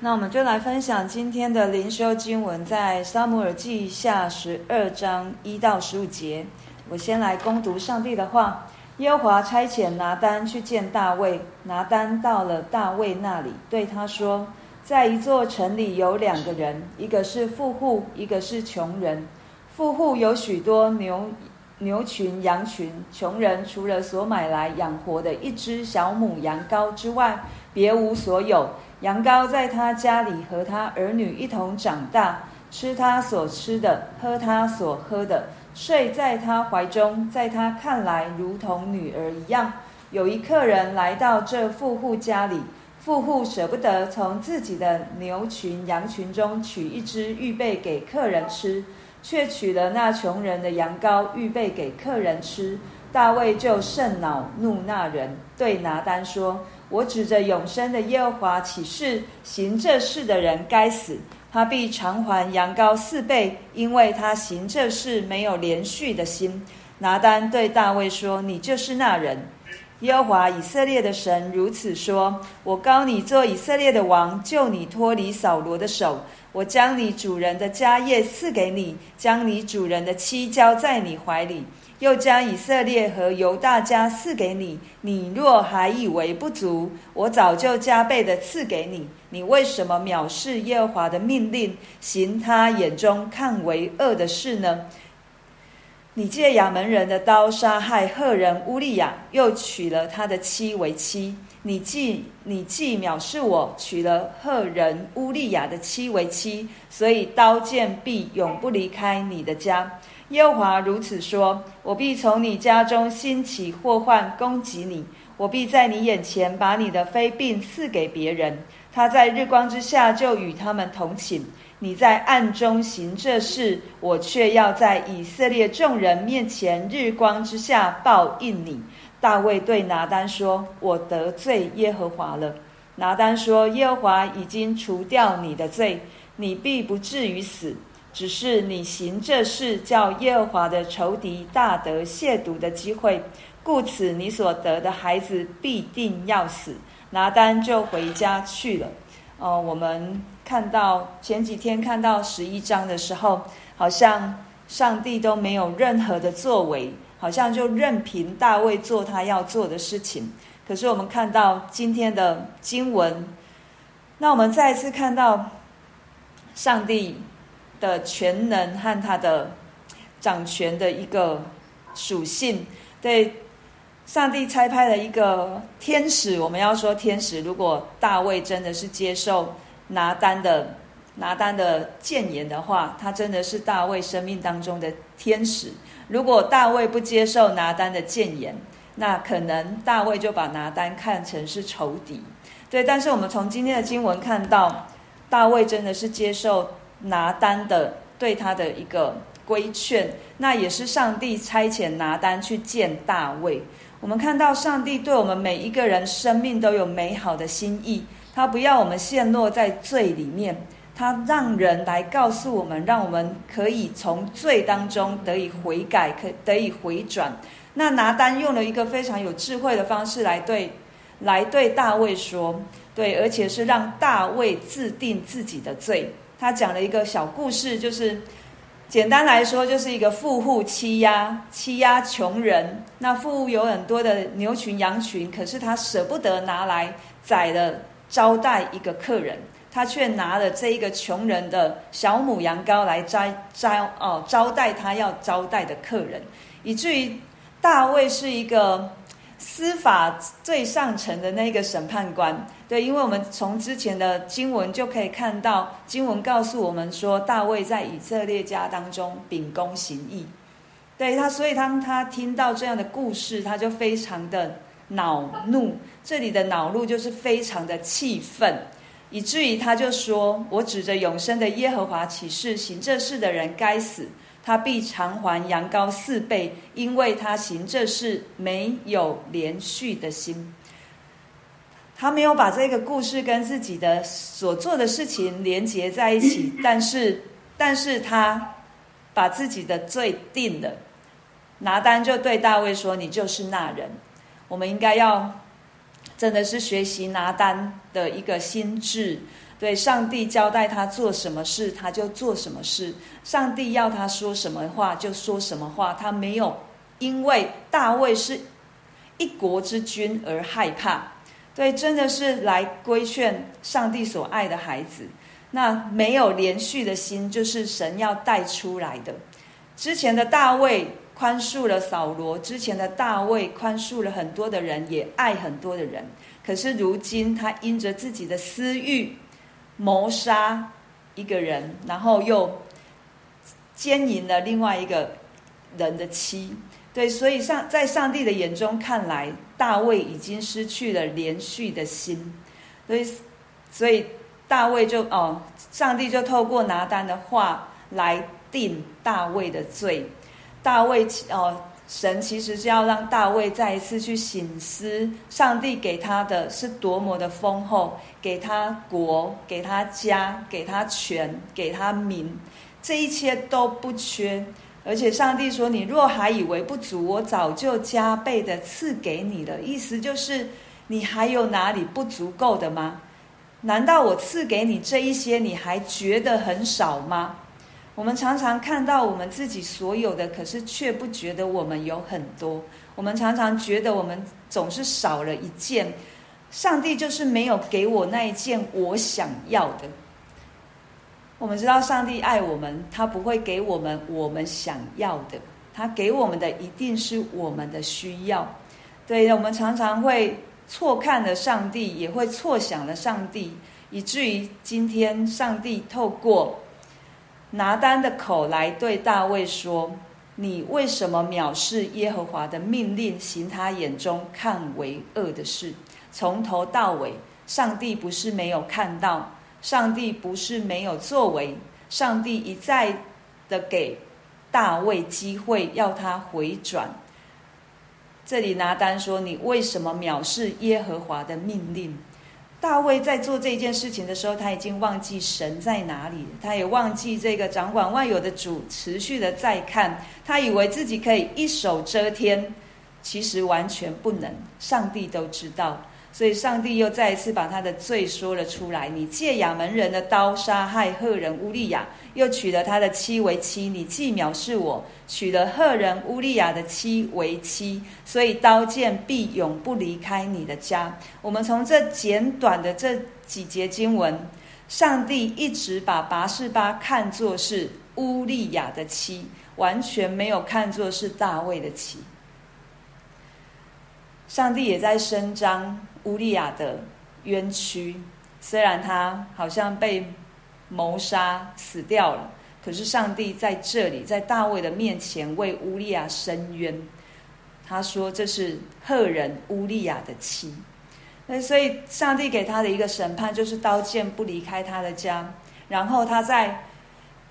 那我们就来分享今天的灵修经文，在撒母耳记下十二章一到十五节。我先来攻读上帝的话：耶和华差遣拿单去见大卫。拿单到了大卫那里，对他说：“在一座城里有两个人，一个是富户，一个是穷人。富户有许多牛牛群羊群，穷人除了所买来养活的一只小母羊羔之外，别无所有。”羊羔在他家里和他儿女一同长大，吃他所吃的，喝他所喝的，睡在他怀中，在他看来如同女儿一样。有一客人来到这富户家里，富户舍不得从自己的牛群羊群中取一只预备给客人吃，却取了那穷人的羊羔预备给客人吃。大卫就甚恼怒那人，对拿单说。我指着永生的耶和华起誓，行这事的人该死，他必偿还羊羔四倍，因为他行这事没有连续的心。拿单对大卫说：“你就是那人。耶和华以色列的神如此说：我膏你做以色列的王，救你脱离扫罗的手。我将你主人的家业赐给你，将你主人的妻交在你怀里。”又将以色列和犹大家赐给你，你若还以为不足，我早就加倍的赐给你。你为什么藐视耶和华的命令，行他眼中看为恶的事呢？你借亚扪人的刀杀害赫人乌利亚，又娶了他的妻为妻。你既你既藐视我，娶了赫人乌利亚的妻为妻，所以刀剑必永不离开你的家。耶和华如此说：我必从你家中兴起祸患攻击你，我必在你眼前把你的妃嫔赐给别人，他在日光之下就与他们同寝。你在暗中行这事，我却要在以色列众人面前日光之下报应你。大卫对拿单说：我得罪耶和华了。拿单说：耶和华已经除掉你的罪，你必不至于死。只是你行这事，叫耶和华的仇敌大得亵渎的机会，故此你所得的孩子必定要死。拿单就回家去了。哦、我们看到前几天看到十一章的时候，好像上帝都没有任何的作为，好像就任凭大卫做他要做的事情。可是我们看到今天的经文，那我们再一次看到上帝。的全能和他的掌权的一个属性，对上帝差派了一个天使。我们要说天使，如果大卫真的是接受拿单的拿单的谏言的话，他真的是大卫生命当中的天使。如果大卫不接受拿单的谏言，那可能大卫就把拿单看成是仇敌。对，但是我们从今天的经文看到，大卫真的是接受。拿单的对他的一个规劝，那也是上帝差遣拿单去见大卫。我们看到上帝对我们每一个人生命都有美好的心意，他不要我们陷落在罪里面，他让人来告诉我们，让我们可以从罪当中得以悔改，可得以回转。那拿单用了一个非常有智慧的方式来对来对大卫说，对，而且是让大卫自定自己的罪。他讲了一个小故事，就是简单来说，就是一个富户欺压欺压穷人。那富户有很多的牛群羊群，可是他舍不得拿来宰了招待一个客人，他却拿了这一个穷人的小母羊羔来招招哦招待他要招待的客人，以至于大卫是一个。司法最上层的那个审判官，对，因为我们从之前的经文就可以看到，经文告诉我们说，大卫在以色列家当中秉公行义，对他，所以当他听到这样的故事，他就非常的恼怒。这里的恼怒就是非常的气愤，以至于他就说：“我指着永生的耶和华起誓，行这事的人该死。”他必偿还羊羔四倍，因为他行这事没有连续的心。他没有把这个故事跟自己的所做的事情连接在一起，但是，但是他把自己的罪定了。拿单就对大卫说：“你就是那人。”我们应该要真的是学习拿单的一个心智，对，上帝交代他做什么事，他就做什么事；上帝要他说什么话，就说什么话。他没有因为大卫是一国之君而害怕。对，真的是来规劝上帝所爱的孩子。那没有连续的心，就是神要带出来的。之前的大卫宽恕了扫罗，之前的大卫宽恕了很多的人，也爱很多的人。可是如今他因着自己的私欲，谋杀一个人，然后又奸淫了另外一个人的妻。对，所以上在上帝的眼中看来，大卫已经失去了连续的心。所以，所以大卫就哦，上帝就透过拿单的话来定大卫的罪。大卫哦，神其实是要让大卫再一次去省思，上帝给他的是多么的丰厚，给他国，给他家，给他权，给他民，这一切都不缺。而且上帝说：“你若还以为不足，我早就加倍的赐给你了。”意思就是，你还有哪里不足够的吗？难道我赐给你这一些，你还觉得很少吗？我们常常看到我们自己所有的，可是却不觉得我们有很多。我们常常觉得我们总是少了一件，上帝就是没有给我那一件我想要的。我们知道上帝爱我们，他不会给我们我们想要的，他给我们的一定是我们的需要。对，我们常常会错看了上帝，也会错想了上帝，以至于今天上帝透过。拿单的口来对大卫说：“你为什么藐视耶和华的命令，行他眼中看为恶的事？从头到尾，上帝不是没有看到，上帝不是没有作为，上帝一再的给大卫机会，要他回转。这里拿单说：你为什么藐视耶和华的命令？”大卫在做这件事情的时候，他已经忘记神在哪里，他也忘记这个掌管万有的主持续的在看，他以为自己可以一手遮天，其实完全不能，上帝都知道。所以，上帝又再一次把他的罪说了出来：你借亚扪人的刀杀害赫人乌利亚，又娶了他的妻为妻。你既藐视我，娶了赫人乌利亚的妻为妻，所以刀剑必永不离开你的家。我们从这简短的这几节经文，上帝一直把拔示巴看作是乌利亚的妻，完全没有看作是大卫的妻。上帝也在伸张乌利亚的冤屈，虽然他好像被谋杀死掉了，可是上帝在这里，在大卫的面前为乌利亚伸冤。他说这是赫人乌利亚的妻，那所以上帝给他的一个审判就是刀剑不离开他的家，然后他在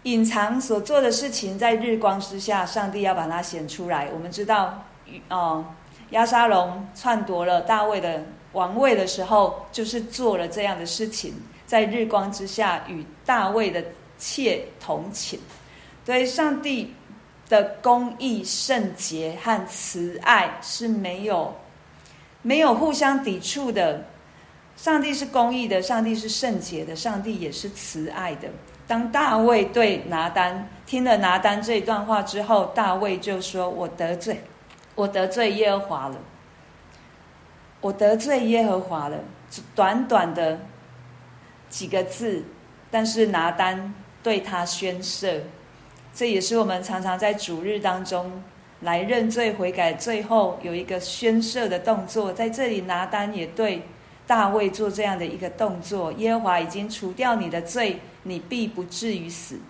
隐藏所做的事情，在日光之下，上帝要把它显出来。我们知道，哦。押沙龙篡夺了大卫的王位的时候，就是做了这样的事情，在日光之下与大卫的妾同寝。对上帝的公义、圣洁和慈爱是没有没有互相抵触的。上帝是公义的，上帝是圣洁的，上帝也是慈爱的。当大卫对拿单听了拿单这一段话之后，大卫就说：“我得罪。”我得罪耶和华了，我得罪耶和华了。短短的几个字，但是拿单对他宣赦，这也是我们常常在主日当中来认罪悔改，最后有一个宣赦的动作。在这里，拿单也对大卫做这样的一个动作：耶和华已经除掉你的罪，你必不至于死。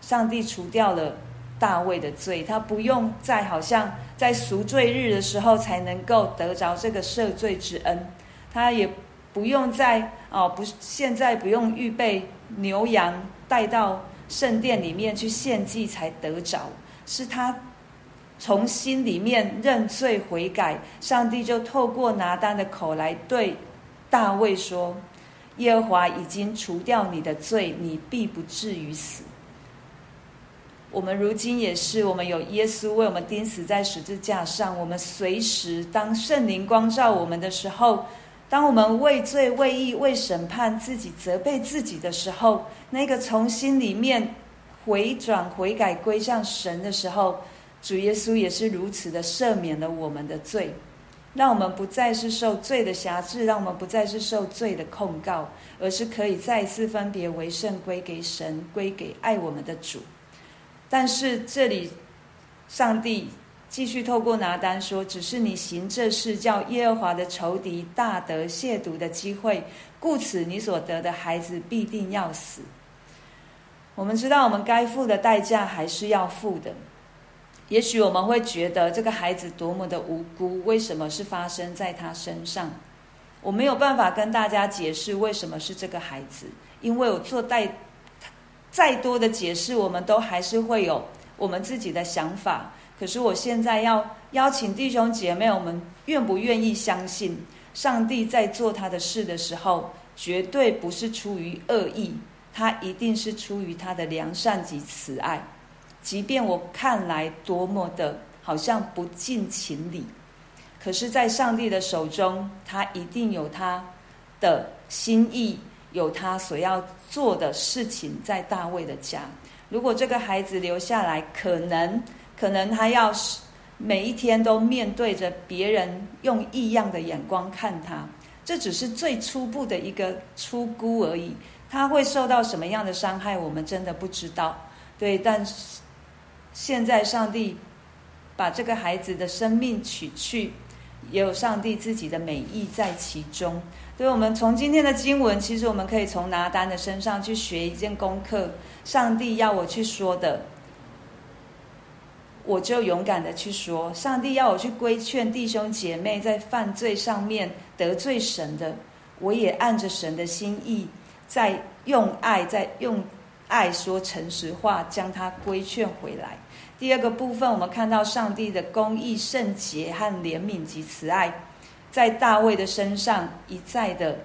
上帝除掉了。大卫的罪，他不用再好像在赎罪日的时候才能够得着这个赦罪之恩，他也不用在哦，不，现在不用预备牛羊带到圣殿里面去献祭才得着，是他从心里面认罪悔改，上帝就透过拿单的口来对大卫说：“耶和华已经除掉你的罪，你必不至于死。”我们如今也是，我们有耶稣为我们钉死在十字架上。我们随时当圣灵光照我们的时候，当我们为罪、为义、为审判自己、责备自己的时候，那个从心里面回转、悔改、归向神的时候，主耶稣也是如此的赦免了我们的罪。让我们不再是受罪的辖制，让我们不再是受罪的控告，而是可以再次分别为圣，归给神，归给爱我们的主。但是这里，上帝继续透过拿单说：“只是你行这事，叫耶和华的仇敌大得亵渎的机会，故此你所得的孩子必定要死。”我们知道，我们该付的代价还是要付的。也许我们会觉得这个孩子多么的无辜，为什么是发生在他身上？我没有办法跟大家解释为什么是这个孩子，因为我做代再多的解释，我们都还是会有我们自己的想法。可是我现在要邀请弟兄姐妹，我们愿不愿意相信，上帝在做他的事的时候，绝对不是出于恶意，他一定是出于他的良善及慈爱。即便我看来多么的好像不近情理，可是，在上帝的手中，他一定有他的心意，有他所要做的事情在大卫的家。如果这个孩子留下来，可能，可能他要每一天都面对着别人用异样的眼光看他，这只是最初步的一个初估而已。他会受到什么样的伤害，我们真的不知道。对，但是。现在上帝把这个孩子的生命取去，也有上帝自己的美意在其中。所以，我们从今天的经文，其实我们可以从拿单的身上去学一件功课。上帝要我去说的，我就勇敢的去说；上帝要我去规劝弟兄姐妹在犯罪上面得罪神的，我也按着神的心意，在用爱，在用。爱说诚实话，将他规劝回来。第二个部分，我们看到上帝的公义、圣洁和怜悯及慈爱，在大卫的身上一再的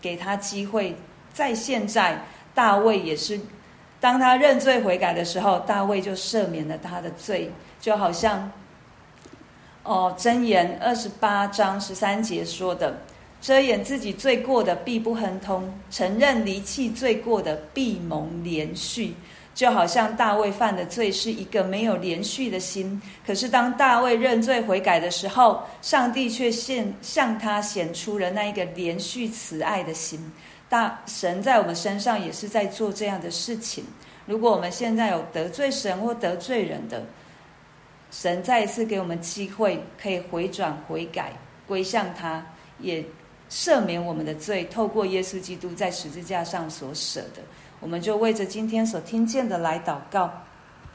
给他机会。在现在，大卫也是，当他认罪悔改的时候，大卫就赦免了他的罪，就好像哦，箴言二十八章十三节说的。遮掩自己罪过的必不亨通，承认离弃罪过的必蒙怜恤。就好像大卫犯的罪是一个没有连续的心，可是当大卫认罪悔改的时候，上帝却现向他显出了那一个连续慈爱的心。大神在我们身上也是在做这样的事情。如果我们现在有得罪神或得罪人的，神再一次给我们机会，可以回转悔改，归向他，也。赦免我们的罪，透过耶稣基督在十字架上所舍的，我们就为着今天所听见的来祷告。